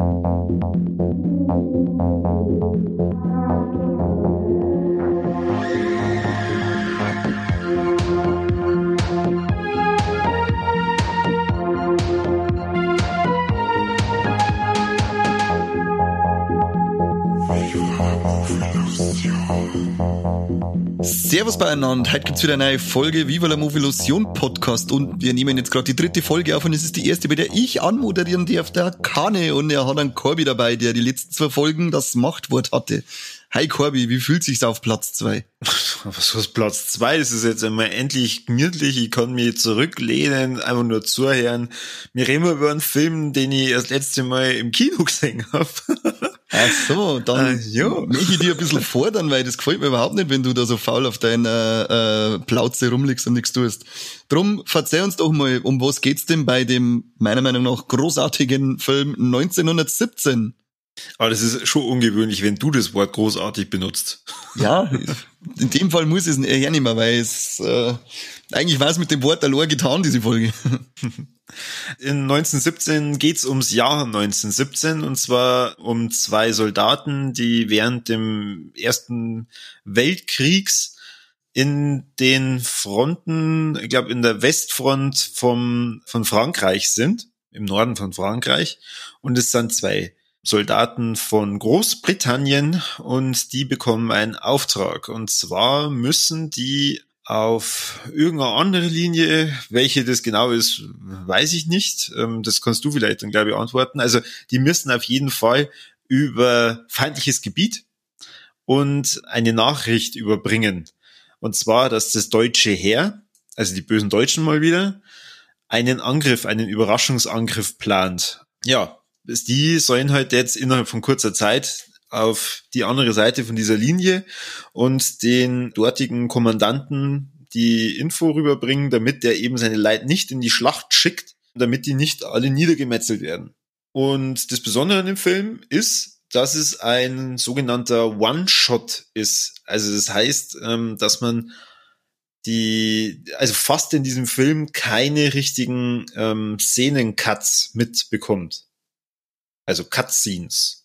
Thank you. Servus beieinander. Heute gibt's wieder eine neue Folge Viva la Movilusion Podcast und wir nehmen jetzt gerade die dritte Folge auf und es ist die erste, bei der ich anmoderieren darf, der Kane und er hat einen Corby dabei, der die letzten zwei Folgen das Machtwort hatte. Hi Corby, wie fühlt sich's auf Platz zwei? Was ist Platz zwei? Es ist jetzt einmal endlich gemütlich. Ich kann mich zurücklehnen, einfach nur zuhören. Wir reden über einen Film, den ich das letzte Mal im Kino gesehen habe. Ach so, dann äh, ja. ich dir ein bisschen fordern, weil das gefällt mir überhaupt nicht, wenn du da so faul auf deiner äh, Plauze rumliegst und nichts tust. Drum verzeih uns doch mal, um was geht's denn bei dem meiner Meinung nach großartigen Film 1917? Aber das ist schon ungewöhnlich, wenn du das Wort großartig benutzt. Ja, in dem Fall muss ich es eher nicht mehr, weil es äh, eigentlich war es mit dem Wort allein getan, diese Folge. In 1917 geht's ums Jahr 1917 und zwar um zwei Soldaten, die während dem Ersten Weltkriegs in den Fronten, ich glaube in der Westfront vom, von Frankreich sind, im Norden von Frankreich. Und es sind zwei Soldaten von Großbritannien und die bekommen einen Auftrag. Und zwar müssen die auf irgendeine andere Linie, welche das genau ist, weiß ich nicht. Ähm, das kannst du vielleicht dann, glaube ich, antworten. Also die müssen auf jeden Fall über feindliches Gebiet und eine Nachricht überbringen. Und zwar, dass das deutsche Heer, also die bösen Deutschen mal wieder, einen Angriff, einen Überraschungsangriff plant. Ja, die sollen halt jetzt innerhalb von kurzer Zeit auf die andere Seite von dieser Linie und den dortigen Kommandanten die Info rüberbringen, damit der eben seine Leute nicht in die Schlacht schickt, damit die nicht alle niedergemetzelt werden. Und das Besondere an dem Film ist, dass es ein sogenannter One-Shot ist. Also das heißt, ähm, dass man die, also fast in diesem Film keine richtigen ähm, Szenen-Cuts mitbekommt. Also Cutscenes.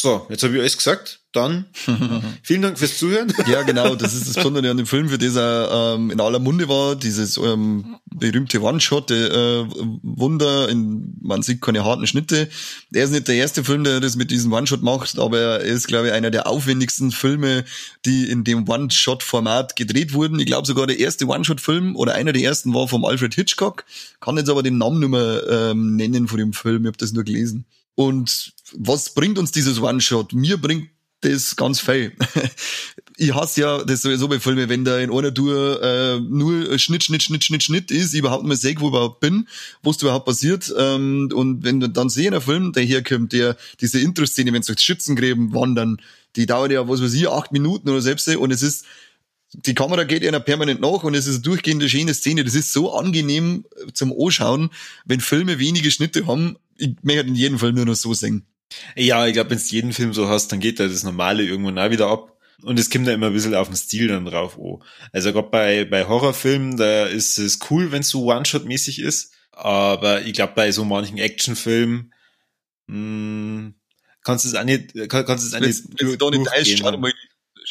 So, jetzt habe ich alles gesagt dann vielen Dank fürs Zuhören. Ja, genau, das ist das Besondere an dem Film, für das er ähm, in aller Munde war, dieses ähm, berühmte One-Shot, äh, Wunder, in, man sieht keine harten Schnitte. Er ist nicht der erste Film, der das mit diesem One-Shot macht, aber er ist, glaube ich, einer der aufwendigsten Filme, die in dem One-Shot-Format gedreht wurden. Ich glaube sogar der erste One-Shot-Film oder einer der ersten war vom Alfred Hitchcock, kann jetzt aber den Namen nicht mehr ähm, nennen von dem Film, ich habe das nur gelesen. Und was bringt uns dieses One-Shot? Mir bringt das ganz viel. ich hasse ja das sowieso bei Filmen, wenn da in einer Tour äh, nur Schnitt, Schnitt, Schnitt, Schnitt, Schnitt ist, ich überhaupt nicht mehr sehe, wo ich überhaupt bin, was überhaupt passiert. Ähm, und wenn du dann sehen, ein Film, der herkommt, der diese Intro-Szene, wenn sie durch Schützengräben wandern, die dauert ja, was weiß ich, acht Minuten oder selbst, und es ist die Kamera geht ja permanent nach und es ist eine durchgehende schöne Szene. Das ist so angenehm zum Anschauen, wenn Filme wenige Schnitte haben. Ich möchte in jedem Fall nur noch so singen. Ja, ich glaube, wenn du jeden Film so hast, dann geht da das Normale irgendwann auch wieder ab. Und es kommt da immer ein bisschen auf den Stil dann drauf. Oh. Also gerade bei, bei Horrorfilmen, da ist es cool, wenn es so One-Shot-mäßig ist. Aber ich glaube, bei so manchen Actionfilmen mh, hm, kannst du es auch nicht, kann, kannst du es auch nicht, wenn, du da nicht schau mal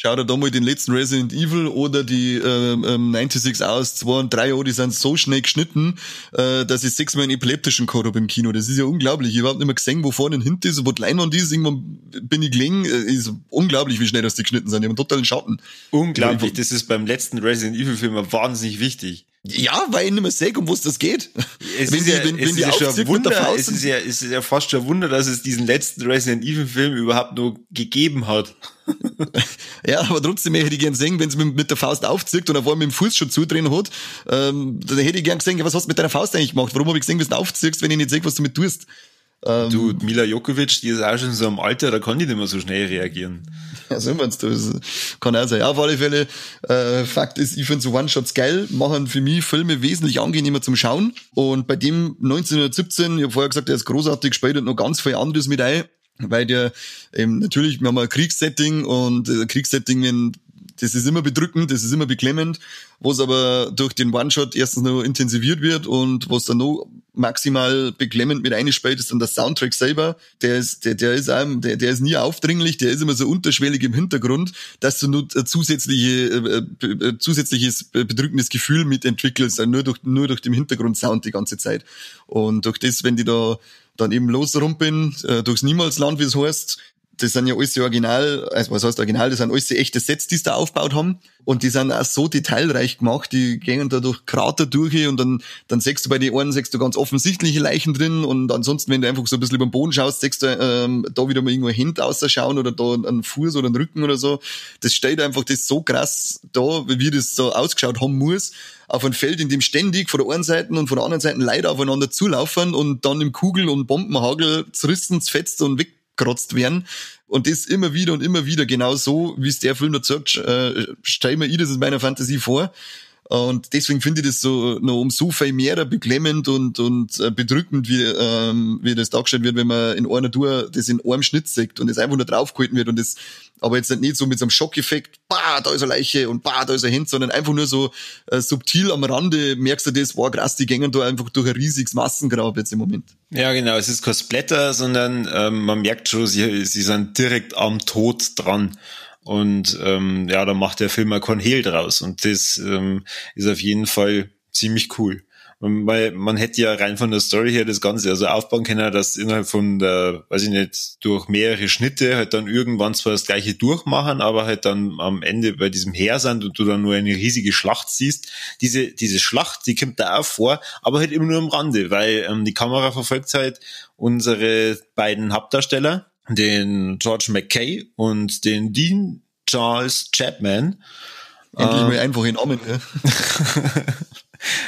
Schau dir da mal den letzten Resident Evil oder die ähm, ähm, 96 aus, zwei und drei Jahre, die sind so schnell geschnitten, äh, dass ich sechsmal einen epileptischen gehabt habe im Kino. Das ist ja unglaublich. Ich habe überhaupt nicht mehr gesehen, wo vorne und hinten ist, wo die Leinwand ist. Irgendwann bin ich gelegen. Äh, ist unglaublich, wie schnell das die geschnitten sind. Die haben einen totalen Schatten. Unglaublich. Das ist beim letzten Resident Evil Film wahnsinnig wichtig. Ja, weil ich nicht mehr sehe, um was das geht. Es wenn ist, die, ja, wenn, es wenn ist ja schon Wunder, es ist ja, es ist ja fast schon ein Wunder, dass es diesen letzten Resident Evil Film überhaupt nur gegeben hat. ja, aber trotzdem hätte ich gern sehen, wenn es mit, mit der Faust aufzieht und auf einmal mit dem Fuß schon zudrehen hat, ähm, dann hätte ich gern gesehen, was hast du mit deiner Faust eigentlich gemacht? Warum habe ich gesehen, wie du aufziehst, wenn ich nicht sehe, was du mit tust? Ähm, du, Mila Jokovic, die ist auch schon so im Alter, da kann die nicht mehr so schnell reagieren. Ja, so meinst du, das kann auch sein. Ja, auf alle Fälle, äh, Fakt ist, ich finde so One-Shots geil, machen für mich Filme wesentlich angenehmer zum Schauen. Und bei dem 1917, ich habe vorher gesagt, der ist großartig, spielt noch ganz viel anderes mit ein, weil der eben natürlich, wir haben ein Kriegssetting und äh, Kriegssetting, wenn Das ist immer bedrückend, das ist immer beklemmend, was aber durch den One-Shot erstens noch intensiviert wird und was dann noch maximal beklemmend mit einspielt, ist dann der Soundtrack selber. Der ist, der, der ist einem, der, der ist nie aufdringlich, der ist immer so unterschwellig im Hintergrund, dass du nur zusätzliche, äh, äh, zusätzliches bedrückendes Gefühl mitentwickelst, nur durch, nur durch den Hintergrundsound die ganze Zeit. Und durch das, wenn die da dann eben losrumpeln, äh, durchs Niemalsland, wie es heißt, das sind ja alles die Original, also was heißt Original, das sind alles die echte Sets, die sie da aufgebaut haben. Und die sind auch so detailreich gemacht, die gehen da durch Krater durch und dann, dann siehst du bei den einen siehst du ganz offensichtliche Leichen drin und ansonsten, wenn du einfach so ein bisschen über den Boden schaust, siehst du ähm, da wieder mal irgendwo Hände ausschauen oder da ein Fuß oder ein Rücken oder so. Das steht einfach das so krass da, wie das so ausgeschaut haben muss auf ein Feld, in dem ständig von der einen Seite und von der anderen Seite Leute aufeinander zulaufen und dann im Kugel- und Bombenhagel zerrissen, zfetzt und weg weggerotzt werden. Und das immer wieder und immer wieder genau so, wie es der Film da sagt, äh, stell mir ich das in meiner Fantasie vor. Und deswegen finde ich das so noch um so viel mehr beklemmend und, und äh, bedrückend, wie, ähm, wie das dargestellt wird, wenn man in einer Tour das in einem Schnitt sieht und das einfach nur draufgehalten wird und das aber jetzt nicht so mit so einem Schockeffekt, bah, da ist eine Leiche und bah, da ist ein Hemd, sondern einfach nur so äh, subtil am Rande merkst du das, wow, krass, die gängen da einfach durch ein riesiges Massengrab jetzt im Moment. Ja, genau, es ist kein Splatter, sondern ähm, man merkt schon, sie, sie sind direkt am Tod dran. Und ähm, ja, da macht der Film kein Hehl draus. Und das ähm, ist auf jeden Fall ziemlich cool. Weil man hätte ja rein von der Story her das Ganze also aufbauen können, dass innerhalb von der, weiß ich nicht, durch mehrere Schnitte halt dann irgendwann zwar das gleiche durchmachen, aber halt dann am Ende bei diesem Heer sind und du dann nur eine riesige Schlacht siehst. Diese, diese Schlacht, die kommt da auch vor, aber halt immer nur am Rande, weil ähm, die Kamera verfolgt halt unsere beiden Hauptdarsteller, den George McKay und den Dean Charles Chapman. Endlich ähm, mal einfach in Namen, ja.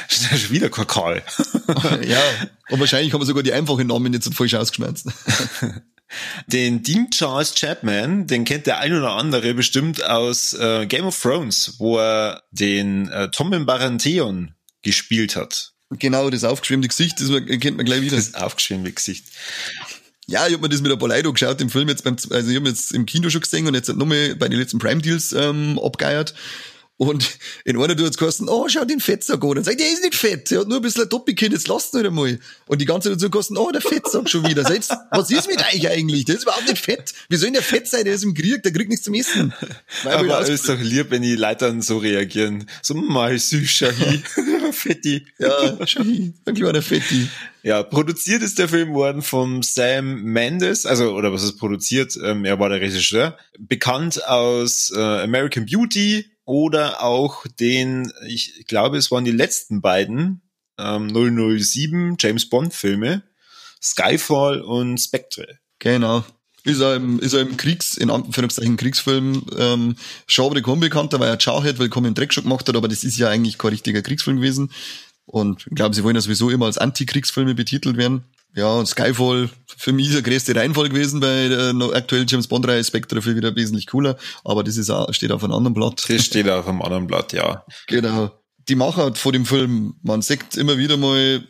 Das ist wieder Kakal. ja, und wahrscheinlich haben wir sogar die einfachen Namen jetzt falsch ausgeschmerzt. Den Dean Charles Chapman, den kennt der ein oder andere bestimmt aus äh, Game of Thrones, wo er den äh, Tommen Baratheon gespielt hat. Genau, das aufgeschwemmte Gesicht, das kennt man gleich wieder. Das aufgeschwemmte Gesicht. Ja, ich habe mir das mit paar Leuten geschaut im Film jetzt beim, also ich habe jetzt im Kino schon gesehen und jetzt nochmal bei den letzten Prime Deals ähm, abgeiert. Und in einer du hat's kosten, oh, schau den Fettsack an. Dann sagt, der ist nicht fett, der hat nur ein bisschen ein Doppelkinn, jetzt lasst ihn einmal. Und die ganze dazu kosten, oh, der Fettsack schon wieder. Selbst, was ist mit euch eigentlich? Der ist überhaupt nicht fett. Wie soll denn der fett sein? Der ist im Krieg, der kriegt nichts zum Essen. Weil Aber es ist doch lieb, wenn die Leute dann so reagieren. So, mal süß, Shahi. Fetti. Ja, Shahi, ein kleiner Fetti. Ja, produziert ist der Film worden vom Sam Mendes, also, oder was ist produziert? Ähm, er war der Regisseur. Bekannt aus äh, American Beauty, oder auch den, ich glaube, es waren die letzten beiden ähm, 007 James Bond Filme, Skyfall und Spectre. Genau. Ist er im, ist er im Kriegs, in Anführungszeichen Kriegsfilm, ähm, aber unbekannter, weil er Jarhead willkommen im Dreck schon gemacht hat, aber das ist ja eigentlich kein richtiger Kriegsfilm gewesen. Und ich glaube, sie wollen ja sowieso immer als Antikriegsfilme betitelt werden. Ja, und Skyfall für mich der größte Reinfall gewesen bei der aktuellen James Bond Reihe Spectre für wieder wesentlich cooler, aber das ist auch, steht auf einem anderen Blatt. Das steht auf einem anderen Blatt, ja. Genau. Die Macher vor dem Film, man sieht immer wieder mal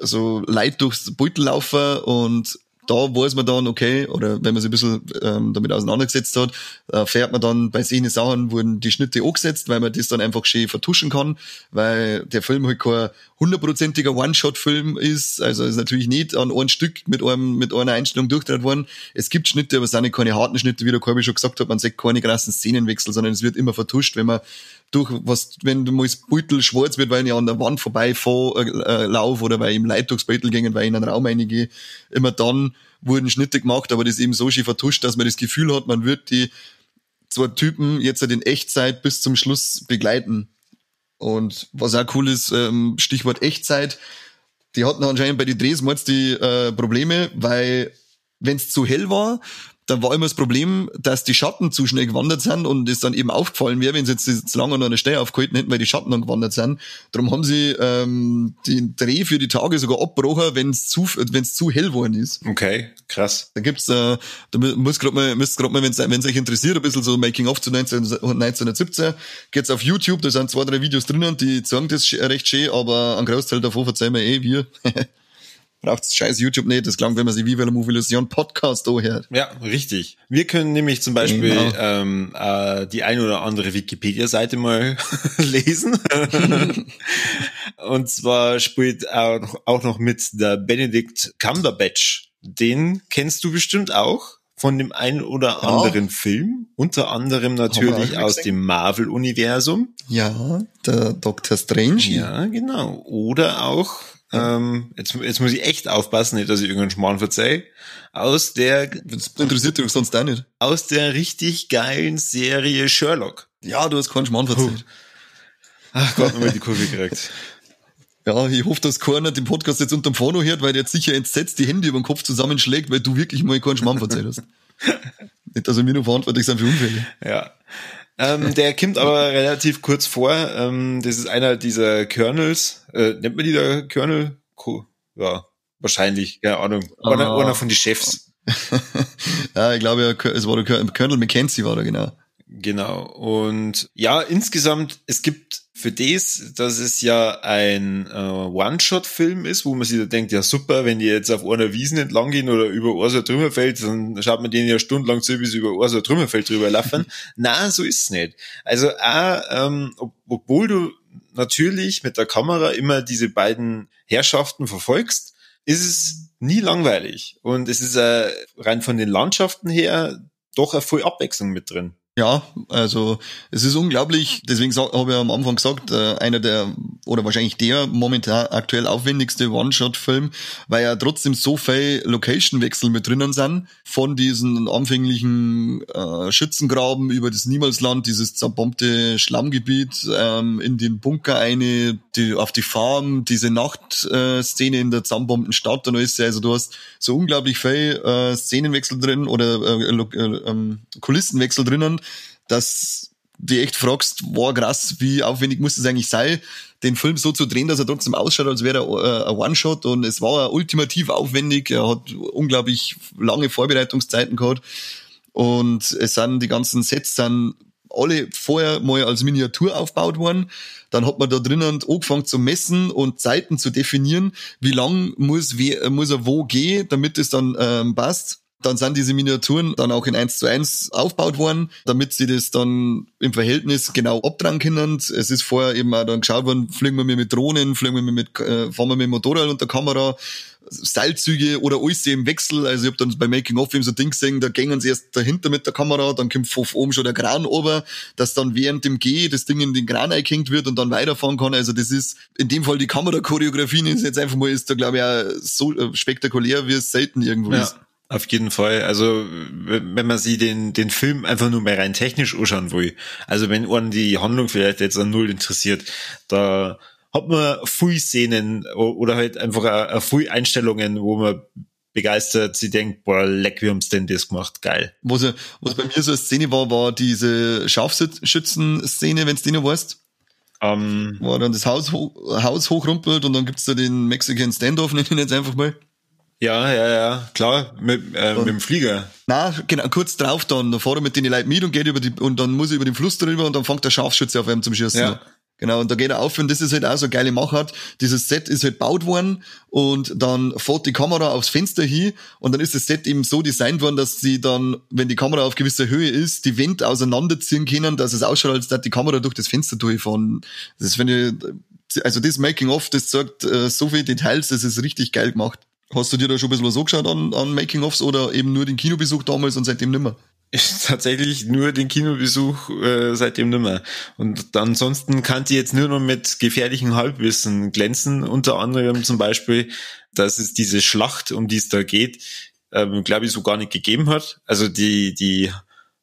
so Leid durchs Beutel laufen und da weiß man dann, okay, oder wenn man sich ein bisschen ähm, damit auseinandergesetzt hat, äh, fährt man dann bei solchen Sachen wurden die Schnitte angesetzt, weil man das dann einfach schön vertuschen kann, weil der Film halt kein hundertprozentiger One-Shot-Film ist, also ist natürlich nicht an ein Stück mit einem, mit einer Einstellung durchgedreht worden. Es gibt Schnitte, aber es sind nicht keine harten Schnitte, wie der Korbi schon gesagt hat, man sieht keine krassen Szenenwechsel, sondern es wird immer vertuscht, wenn man durch was, wenn du mal das Beutel schwarz wird, weil ich an der Wand vorbei äh, äh, lauf oder weil ich im Leit durchs Beutel gingen, weil ich in einen Raum reingehe, immer dann wurden Schnitte gemacht, aber das eben so schön vertuscht, dass man das Gefühl hat, man wird die zwei Typen jetzt halt in Echtzeit bis zum Schluss begleiten. Und was auch cool ist, ähm, Stichwort Echtzeit, die hatten anscheinend bei den Drehs die äh, Probleme, weil wenn es zu hell war, dann war immer das Problem, dass die Schatten zu schnell gewandert sind und es dann eben aufgefallen wäre, wenn sie jetzt zu lange an einer Stelle aufgehalten hätten, weil die Schatten dann gewandert sind. Darum haben sie ähm, den Dreh für die Tage sogar abgebrochen, wenn es zu, wenn's zu hell geworden ist. Okay, krass. Da gibt's, äh, da muss grad mal, müsst grad mal, wenn es euch interessiert, ein bisschen so Making of zu 19, 1917, geht's auf YouTube, da sind zwei, drei Videos drinnen, die zeigen das recht schön, aber ein Großteil davon verzeihen wir eh wir. braucht's scheiß YouTube nicht. Das klang, wenn man sich Viva la Movilusion Podcast hört. Ja, richtig. Wir können nämlich zum Beispiel genau. ähm, äh, die ein oder andere Wikipedia-Seite mal lesen. Und zwar spielt auch, noch mit der Benedict Cumberbatch. Den kennst du bestimmt auch von dem einen oder ja. anderen Film, unter anderem natürlich aus dem Marvel-Universum. Ja, der Doctor Strange. Ja, genau. Oder auch ähm, jetzt, jetzt muss ich echt aufpassen, nicht, dass ich irgendeinen Schmarrn verzeihe. Aus der. Das interessiert dich sonst auch nicht. Aus der richtig geilen Serie Sherlock. Ja, du hast keinen Schmarrn verzeiht. Ach Gott, nochmal die Kurve gekriegt. Ja, ich hoffe, dass keiner den Podcast jetzt unterm Phono hört, weil der jetzt sicher entsetzt die Hände über den Kopf zusammenschlägt, weil du wirklich mal keinen Schmarrn verzeiht hast. nicht, dass wir nur verantwortlich sind für Unfälle. Ja. Ähm, der kommt aber relativ kurz vor. Ähm, das ist einer dieser Kernels. Äh, nennt man die da Kernel? Ja, wahrscheinlich, keine Ahnung. Einer, ah. einer von den Chefs. ja, ich glaube, es war der Colonel McKenzie, war da genau. Genau. Und ja, insgesamt, es gibt für das, dass es ja ein äh, One-Shot-Film ist, wo man sich da denkt, ja super, wenn die jetzt auf einer Wiesen entlang gehen oder über Ursa Trümmerfeld, dann schaut man denen ja stundenlang zu, wie sie über Ursa Trümmerfeld drüber laufen. Na, so ist es nicht. Also auch, ähm, ob, obwohl du natürlich mit der Kamera immer diese beiden Herrschaften verfolgst, ist es nie langweilig. Und es ist äh, rein von den Landschaften her doch eine voll Abwechslung mit drin. Ja, also es ist unglaublich, deswegen habe ich am Anfang gesagt, äh, einer der oder wahrscheinlich der momentan aktuell aufwendigste One-Shot-Film, weil ja trotzdem so viel Location-Wechsel mit drinnen sind, von diesen anfänglichen äh, Schützengraben über das Niemalsland, dieses zerbombte Schlammgebiet, ähm, in den Bunker eine, die, auf die Farm, diese Nachtszene äh, in der zerbombten Stadt und alles, also du hast so unglaublich viel äh, Szenenwechsel drin oder äh, äh, ähm, Kulissenwechsel drinnen, dass du echt fragst, wow, krass, wie aufwendig muss es eigentlich sein, den Film so zu drehen, dass er trotzdem ausschaut, als wäre er äh, ein One-Shot. Und es war ultimativ aufwendig, er hat unglaublich lange Vorbereitungszeiten gehabt. Und es sind die ganzen Sets sind alle vorher mal als Miniatur aufgebaut worden. Dann hat man da drinnen angefangen zu messen und Zeiten zu definieren, wie lang muss, muss er wo gehen, damit es dann ähm, passt. Dann sind diese Miniaturen dann auch in 1 zu 1 aufgebaut worden, damit sie das dann im Verhältnis genau abtragen können. Es ist vorher eben auch dann geschaut worden, fliegen wir mit Drohnen, fliegen wir mit, äh, fahren wir mit Motorrad und der Kamera, Seilzüge oder alles im Wechsel. Also ich habe dann bei Making of eben so Ding gesehen, da gängen sie erst dahinter mit der Kamera, dann kommt von oben schon der Kran ober, dass dann während dem G das Ding in den Kran eingehängt wird und dann weiterfahren kann. Also das ist in dem Fall die Kamerachoreografie ist jetzt einfach mal ist da glaube ich auch so äh, spektakulär, wie es selten irgendwo ja. ist. Auf jeden Fall. Also wenn man sich den, den Film einfach nur mehr rein technisch anschauen will, also wenn einen die Handlung vielleicht jetzt an null interessiert, da hat man viel Szenen oder halt einfach viel Einstellungen, wo man begeistert, sie denkt, boah, leck, wie haben's denn das gemacht, geil. Was, was bei mir so eine Szene war, war diese Scharfschützen-Szene, wenn's die noch weißt. Um, ähm. wo dann das Haus, Haus hochrumpelt und dann gibt's da den Mexican Standoff, nenne ich ihn jetzt einfach mal. Ja, ja, ja, klar, mit, äh, mit dem Flieger. Na, genau, kurz drauf dann, da fahrt er mit den Leuten mit und geht über die, und dann muss er über den Fluss drüber und dann fängt der Scharfschütze auf einem zum Schießen. Ja. Genau, und da geht er auf und das ist halt auch so eine geile Machart. Dieses Set ist halt gebaut worden und dann fährt die Kamera aufs Fenster hin und dann ist das Set eben so designt worden, dass sie dann, wenn die Kamera auf gewisser Höhe ist, die Wände auseinanderziehen können, dass es ausschaut, als dass die Kamera durch das Fenster durchfahren. Das finde ich, also das Making-of, das sagt äh, so viele Details, das ist richtig geil gemacht. Hast du dir da schon ein bisschen was angeschaut an, an Making-ofs oder eben nur den Kinobesuch damals und seitdem nimmer? Ich tatsächlich nur den Kinobesuch äh, seitdem nimmer. Und ansonsten kann die jetzt nur noch mit gefährlichen Halbwissen glänzen. Unter anderem zum Beispiel, dass es diese Schlacht, um die es da geht, ähm, glaube ich, so gar nicht gegeben hat. Also die, die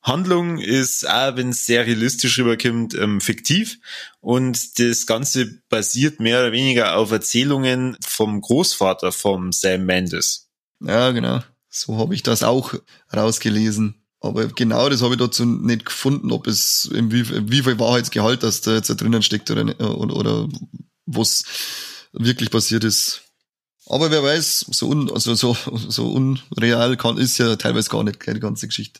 Handlung ist, auch wenn es sehr realistisch rüberkommt, ähm, fiktiv. Und das Ganze basiert mehr oder weniger auf Erzählungen vom Großvater vom Sam Mendes. Ja, genau. So habe ich das auch rausgelesen. Aber genau das habe ich dazu nicht gefunden, ob es in wie, wie viel Wahrheitsgehalt das da jetzt da drinnen steckt oder, oder, oder was wirklich passiert ist. Aber wer weiß, so, un, also so, so unreal kann, ist ja teilweise gar nicht, keine ganze Geschichte.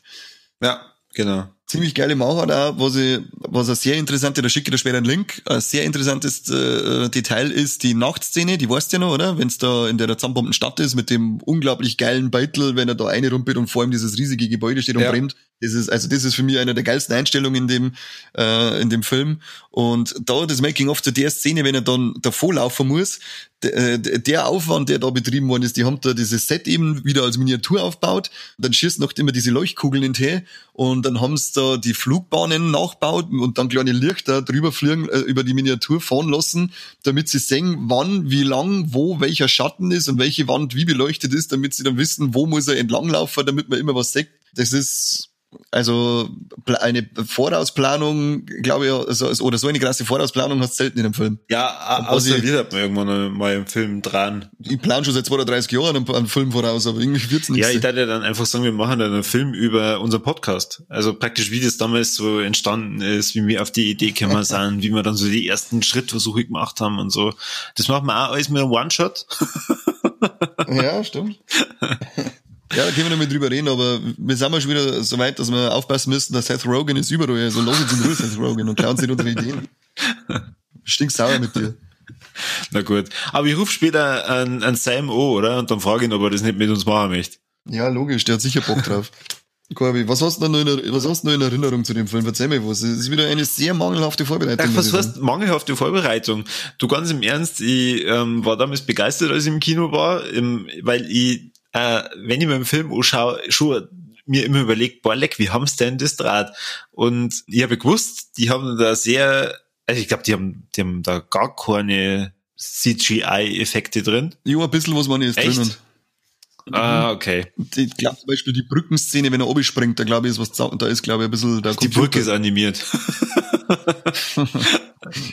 Ja, Genau. ziemlich geile Machart auch, was ich, was ein sehr interessante, da schicke ich dir später einen Link, ein sehr interessantes äh, Detail ist die Nachtszene, die weißt du ja noch, oder? Wenn es da in der zusammenbombten Stadt ist mit dem unglaublich geilen Beitel, wenn er da eine rumpelt und vor ihm dieses riesige Gebäude steht und ja. brennt. Das ist, also das ist für mich eine der geilsten Einstellungen in dem, äh, in dem Film. Und da das Making-of zu der Szene, wenn er dann davor laufen muss, der, der Aufwand, der da betrieben worden ist, die haben da dieses Set eben wieder als Miniatur aufgebaut, dann schießt noch immer diese Leuchtkugeln in den und dann haben sie da die Flugbahnen nachgebaut und dann kleine Lichter drüber fliegen, äh, über die Miniatur fahren lassen, damit sie sehen, wann, wie lang, wo welcher Schatten ist und welche Wand wie beleuchtet ist, damit sie dann wissen, wo muss er entlanglaufen, damit man immer was sieht. Das ist also eine Vorausplanung, glaube ich, oder so eine krasse Vorausplanung hast du selten in einem Film. Ja, außer wir hat man irgendwann mal im Film dran. Ich plane schon seit 32 Jahren einen, einen Film voraus, aber irgendwie wird's nicht. Ja, ich dachte dann einfach sagen, wir machen dann einen Film über unser Podcast. Also praktisch, wie das damals so entstanden ist, wie wir auf die Idee gekommen sind, wie wir dann so die ersten Schrittversuche gemacht haben und so. Das machen wir auch alles mit einem One-Shot. ja, stimmt. Ja, da können wir noch mit drüber reden, aber wir sind mal schon wieder so weit, dass wir aufpassen müssen, dass Seth Rogen ist überall. Also lass uns in Ruhe, Seth Rogen, und klauen sich unsere Ideen. Stinksauer mit dir. Na gut. Aber ich rufe später an, an Sam O, oder? Und dann frage ihn, ob er das nicht mit uns machen möchte. Ja, logisch, der hat sicher Bock drauf. Corby, was hast du noch in, was hast du noch in Erinnerung zu dem Film? Erzähl mir was. Es ist wieder eine sehr mangelhafte Vorbereitung. Ach, was heißt mangelhafte Vorbereitung? Du ganz im Ernst, ich ähm, war damals begeistert, als ich im Kino war, im, weil ich äh, wenn ich mir einen Film anschaue, schon mir immer überlegt, boah, leck, wie haben's denn das Draht? Und ich habe gewusst, die haben da sehr, also ich glaube, die haben, die haben da gar keine CGI-Effekte drin. Ja, ein bisschen was man ist Echt? drin. Ah, okay. Ich glaube zum Beispiel die Brückenszene, wenn er oben springt, da glaube ich, ist was, da ist glaube ich ein bisschen der Die Brücke ist animiert.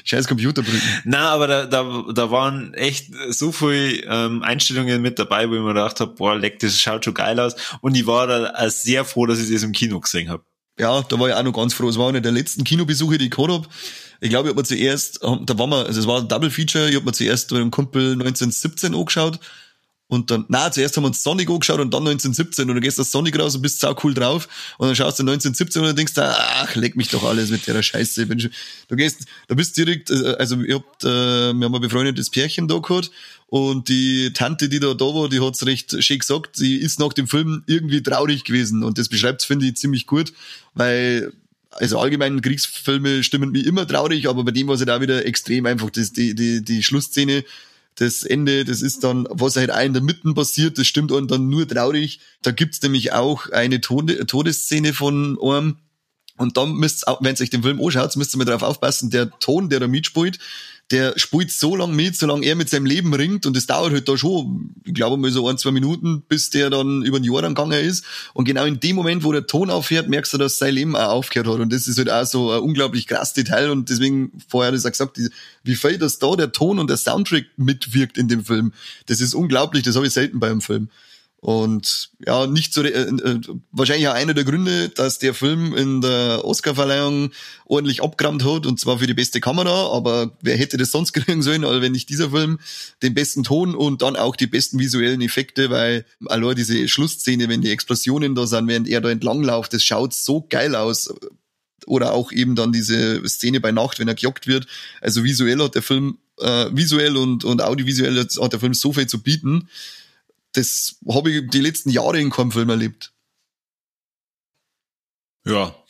Scheiß Computerbrücken. Na, aber da, da, da waren echt so viele ähm, Einstellungen mit dabei, wo ich mir gedacht habe, boah, leck, das schaut schon geil aus. Und ich war da sehr froh, dass ich das im Kino gesehen habe. Ja, da war ich auch noch ganz froh. Es war einer der letzten Kinobesuche, die ich gehabt habe. Ich glaube, ich habe mir zuerst, da war wir, also es war ein Double Feature, ich habe mir zuerst mit einem Kumpel 1917 angeschaut und dann, na, zuerst haben wir uns Sonic angeschaut und dann 1917 und dann gehst du aus Sonic raus und bist sau cool drauf. Und dann schaust du 1917 und dann denkst du, ach, leck mich doch alles mit der Scheiße. Du gehst, du bist direkt, äh, also ich hab, äh, wir haben ein befreundetes Pärchen da gehabt und die Tante, die da da war, die hat's recht schön gesagt, sie ist nach dem Film irgendwie traurig gewesen. Und das beschreibt's, finde ich, ziemlich gut, weil also allgemein Kriegsfilme stimmen mich immer traurig, aber bei dem war es halt auch wieder extrem einfach, das, die, die, die Schlussszene, das Ende, das ist dann, was halt auch in der Mitte passiert, das stimmt und dann nur traurig. Da gibt's nämlich auch eine Tode Todesszene von einem, und dann müsst ihr, wenn ihr euch den Film anschaut, müsst ihr mal drauf aufpassen, der Ton, der da mitspielt, der spielt so lang mit, solange er mit seinem Leben ringt und das dauert halt da schon, ich glaube mal so ein, zwei Minuten, bis der dann über den Jahr dann gegangen ist. Und genau in dem Moment, wo der Ton aufhört, merkst du, dass sein Leben auch aufgehört hat. Und das ist halt auch so ein unglaublich krass Detail und deswegen vorher das auch gesagt, wie viel dass da der Ton und der Soundtrack mitwirkt in dem Film. Das ist unglaublich, das habe ich selten bei einem Film. Und ja, nicht so, äh, äh, wahrscheinlich auch einer der Gründe, dass der Film in der Oscarverleihung ordentlich abgerammt hat, und zwar für die beste Kamera, aber wer hätte das sonst kriegen sollen, als wenn nicht dieser Film den besten Ton und dann auch die besten visuellen Effekte, weil allein diese Schlussszene, wenn die Explosionen da sind, während er da entlang läuft, das schaut so geil aus. Oder auch eben dann diese Szene bei Nacht, wenn er gejagt wird. Also visuell hat der Film, äh, visuell und, und audiovisuell hat der Film so viel zu bieten das habe ich die letzten Jahre in keinem Film erlebt. Ja.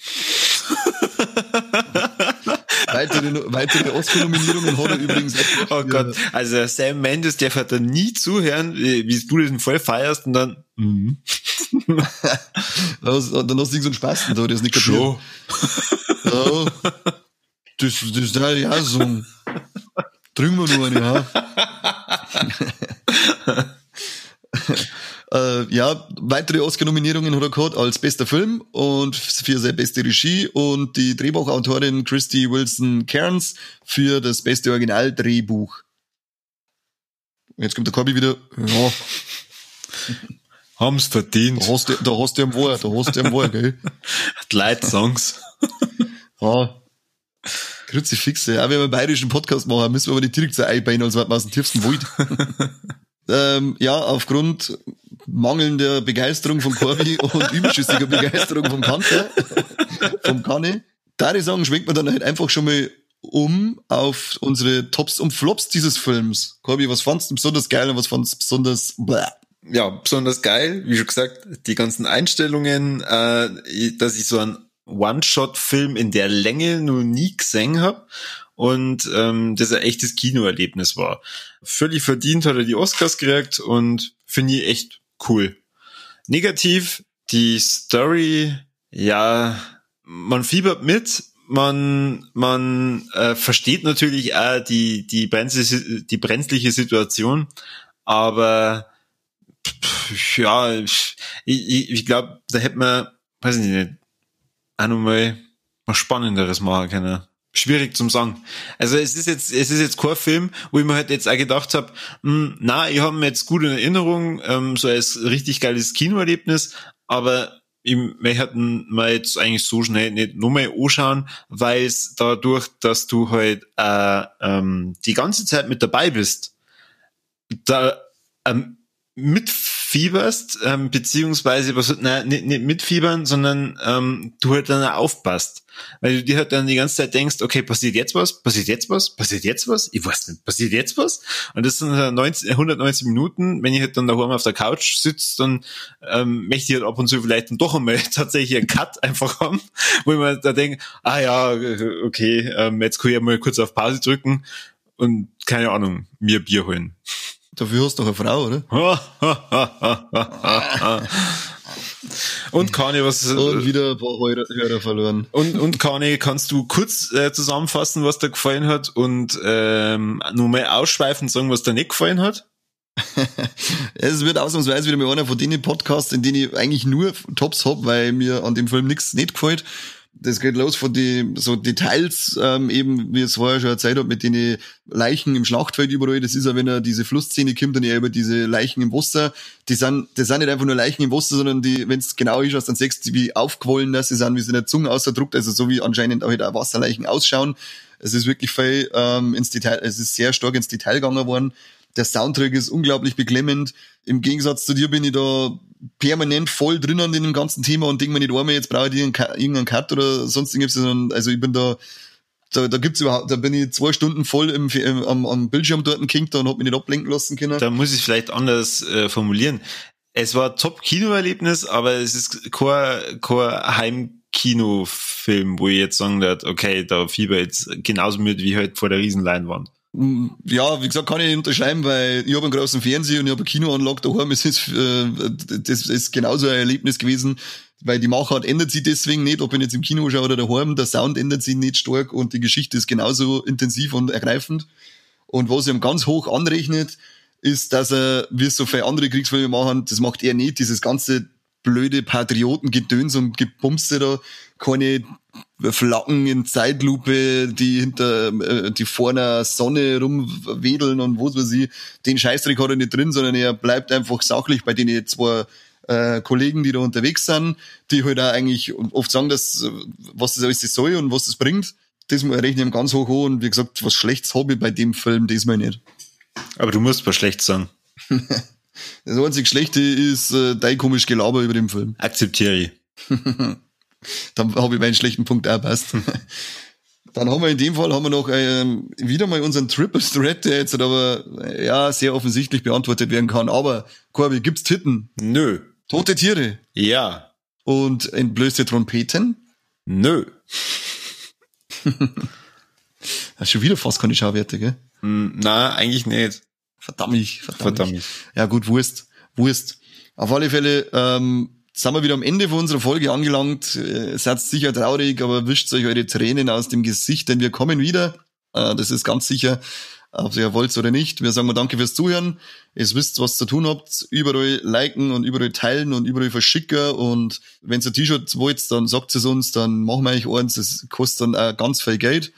weitere, weitere Oscar-Nominierungen hat er übrigens. Oh Gott, also Sam Mendes, der wird da nie zuhören, wie du den voll feierst und dann. Mhm. dann hast du nicht so einen Spaß da, ist nicht kapiert. ja, das, das ist ja so. Trinken wir nur eine, ja. äh, ja, weitere Oscar-Nominierungen hat er gehabt als bester Film und für seine beste Regie und die Drehbuchautorin Christy Wilson Cairns für das beste Originaldrehbuch. Jetzt kommt der Corby wieder. Ja. Haben's verdient. Da hast du, da hast du am Wohl, da hast du am Wohl, gell? Ja. Grüezi Fixe. Ja, wenn wir einen bayerischen Podcast machen, müssen wir aber nicht direkt so einbeinen, als wären wir aus dem tiefsten Wald. ähm, ja, aufgrund mangelnder Begeisterung von Corby und überschüssiger Begeisterung vom Kanter vom Kanne. Da ich sagen, schwenkt man dann halt einfach schon mal um auf unsere Tops und Flops dieses Films. Corby, was fandst du besonders geil und was fandst du besonders bläh? Ja, besonders geil, wie schon gesagt, die ganzen Einstellungen, äh, dass ich so einen One-Shot-Film in der Länge noch nie gesehen habe und ähm, das ein echtes Kinoerlebnis war. Völlig verdient hat er die Oscars gekriegt und finde ich echt cool. Negativ, die Story, ja, man fiebert mit, man man äh, versteht natürlich auch die die brenzliche, die brenzliche Situation, aber pff, ja, ich, ich, ich glaube, da hätte man, weiß ich nicht, auch nochmal was Spannenderes machen können. Schwierig zum sagen. Also es ist jetzt, es ist jetzt kein Film, wo ich mir halt jetzt auch gedacht habe, hm, na, ich habe mir jetzt gut in Erinnerung, ähm, so als richtig geiles Kinoerlebnis, aber ich möchte mal jetzt eigentlich so schnell nicht nochmal anschauen, weil es dadurch, dass du halt äh, ähm, die ganze Zeit mit dabei bist, da ähm, mitfieberst, ähm, beziehungsweise was nein, nicht, nicht mitfiebern, sondern ähm, du halt dann aufpasst. Weil du dir halt dann die ganze Zeit denkst, okay, passiert jetzt was, passiert jetzt was, passiert jetzt was, ich weiß nicht, passiert jetzt was? Und das sind 90, 190 Minuten, wenn ich halt dann daheim auf der Couch sitze, dann ähm, möchte ich halt ab und zu vielleicht dann doch einmal tatsächlich einen Cut einfach haben, wo ich mir da denke, ah ja, okay, ähm, jetzt kann ich mal kurz auf Pause drücken und keine Ahnung, mir Bier holen. Dafür hast du doch eine Frau, oder? und Kani, was und wieder ein paar Hörer verloren. Und und Kani, kannst du kurz äh, zusammenfassen, was dir gefallen hat und ähm, nur mal ausschweifend sagen, was dir nicht gefallen hat? es wird ausnahmsweise wieder mal einer von denen Podcasts, in denen ich eigentlich nur Tops hab, weil mir an dem Film nichts nicht gefällt das geht los von die so Details, ähm, eben, wie es vorher schon erzählt habe, mit den Leichen im Schlachtfeld überall. Das ist ja, wenn er diese Flussszene kommt, dann ja über diese Leichen im Wasser. Die sind, das sind nicht einfach nur Leichen im Wasser, sondern die, wenn es genau ist, dann siehst du, wie aufquollen das sie sind, wie sie in der Zunge ausgedruckt, also so wie anscheinend auch, halt auch Wasserleichen ausschauen. Es ist wirklich viel ähm, ins Detail, es ist sehr stark ins Detail gegangen worden. Der Soundtrack ist unglaublich beklemmend. Im Gegensatz zu dir bin ich da permanent voll drin an dem ganzen Thema und denke mir nicht einmal, jetzt brauche ich irgendeinen Cut oder sonst irgendwas, sondern also ich bin da, da, da gibt's überhaupt, da bin ich zwei Stunden voll im, im am, am Bildschirm dort kinkt und hab mich nicht ablenken lassen können. Da muss ich vielleicht anders äh, formulieren. Es war Top-Kinoerlebnis, aber es ist kein, kein Heimkinofilm, wo ich jetzt sagen würde, okay, da fieber jetzt genauso mit wie halt vor der Riesenleinwand. Ja, wie gesagt, kann ich nicht unterschreiben, weil ich habe einen großen Fernseher und ich habe eine Kinoanlage daheim. Es ist, äh, das ist genauso ein Erlebnis gewesen, weil die Machart ändert sich deswegen nicht, ob ich jetzt im Kino schaue oder daheim. Der Sound ändert sich nicht stark und die Geschichte ist genauso intensiv und ergreifend. Und was ihm ganz hoch anrechnet, ist, dass er, wie es so viele andere Kriegsfilme machen, das macht er nicht, dieses ganze blöde Patriotengedöns und Gebumse da, keine Flaggen in Zeitlupe, die hinter, äh, die vor einer Sonne rumwedeln und wo weiß ich, den Scheißdreck hat er nicht drin, sondern er bleibt einfach sachlich bei den zwei äh, Kollegen, die da unterwegs sind, die halt auch eigentlich oft sagen, dass, was das alles soll und was das bringt. Das rechne ich ihm ganz hoch an und wie gesagt, was Schlechtes habe ich bei dem Film diesmal nicht. Aber du musst was Schlechtes sagen. das einzige Schlechte ist äh, dein komisch Gelaber über den Film. Akzeptiere ich. dann habe ich meinen schlechten Punkt auch passt. Dann haben wir in dem Fall haben wir noch ähm, wieder mal unseren Triple Threat, der jetzt aber äh, ja sehr offensichtlich beantwortet werden kann. Aber Corby, gibt's Titten? Nö. Tote Tiere? Ja. Und entblößte Trompeten? Nö. Hast schon wieder fast keine Schauwerte, gell? Mm, na, eigentlich nicht. Verdammt, verdammt. verdammt. Ja gut, Wurst, Wurst. Auf alle Fälle ähm, sind wir wieder am Ende von unserer Folge angelangt. Äh, seid sicher traurig, aber wischt euch eure Tränen aus dem Gesicht, denn wir kommen wieder. Äh, das ist ganz sicher, ob ihr wollt oder nicht. Wir sagen mal danke fürs Zuhören. Ihr wisst, was zu tun habt. Überall liken und überall teilen und überall verschicken. Und wenn ihr ein T-Shirt wollt, dann sagt es uns, dann machen wir euch eins. Das kostet dann auch ganz viel Geld.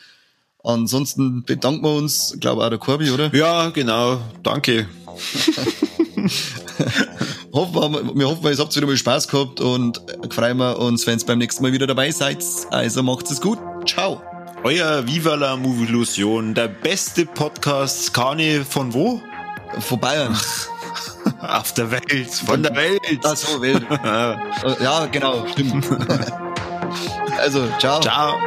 Ansonsten bedanken wir uns, glaube auch der Corby, oder? Ja, genau. Danke. hoffen wir, wir hoffen, ihr habt wieder mal Spaß gehabt und freuen wir uns, wenn ihr beim nächsten Mal wieder dabei seid. Also macht es gut. Ciao. Euer Viva la Movilusion, der beste Podcast, Kani von wo? Von Bayern. Auf der Welt, von der Welt. Ach so, Welt. ja, genau, stimmt. Also, ciao. Ciao.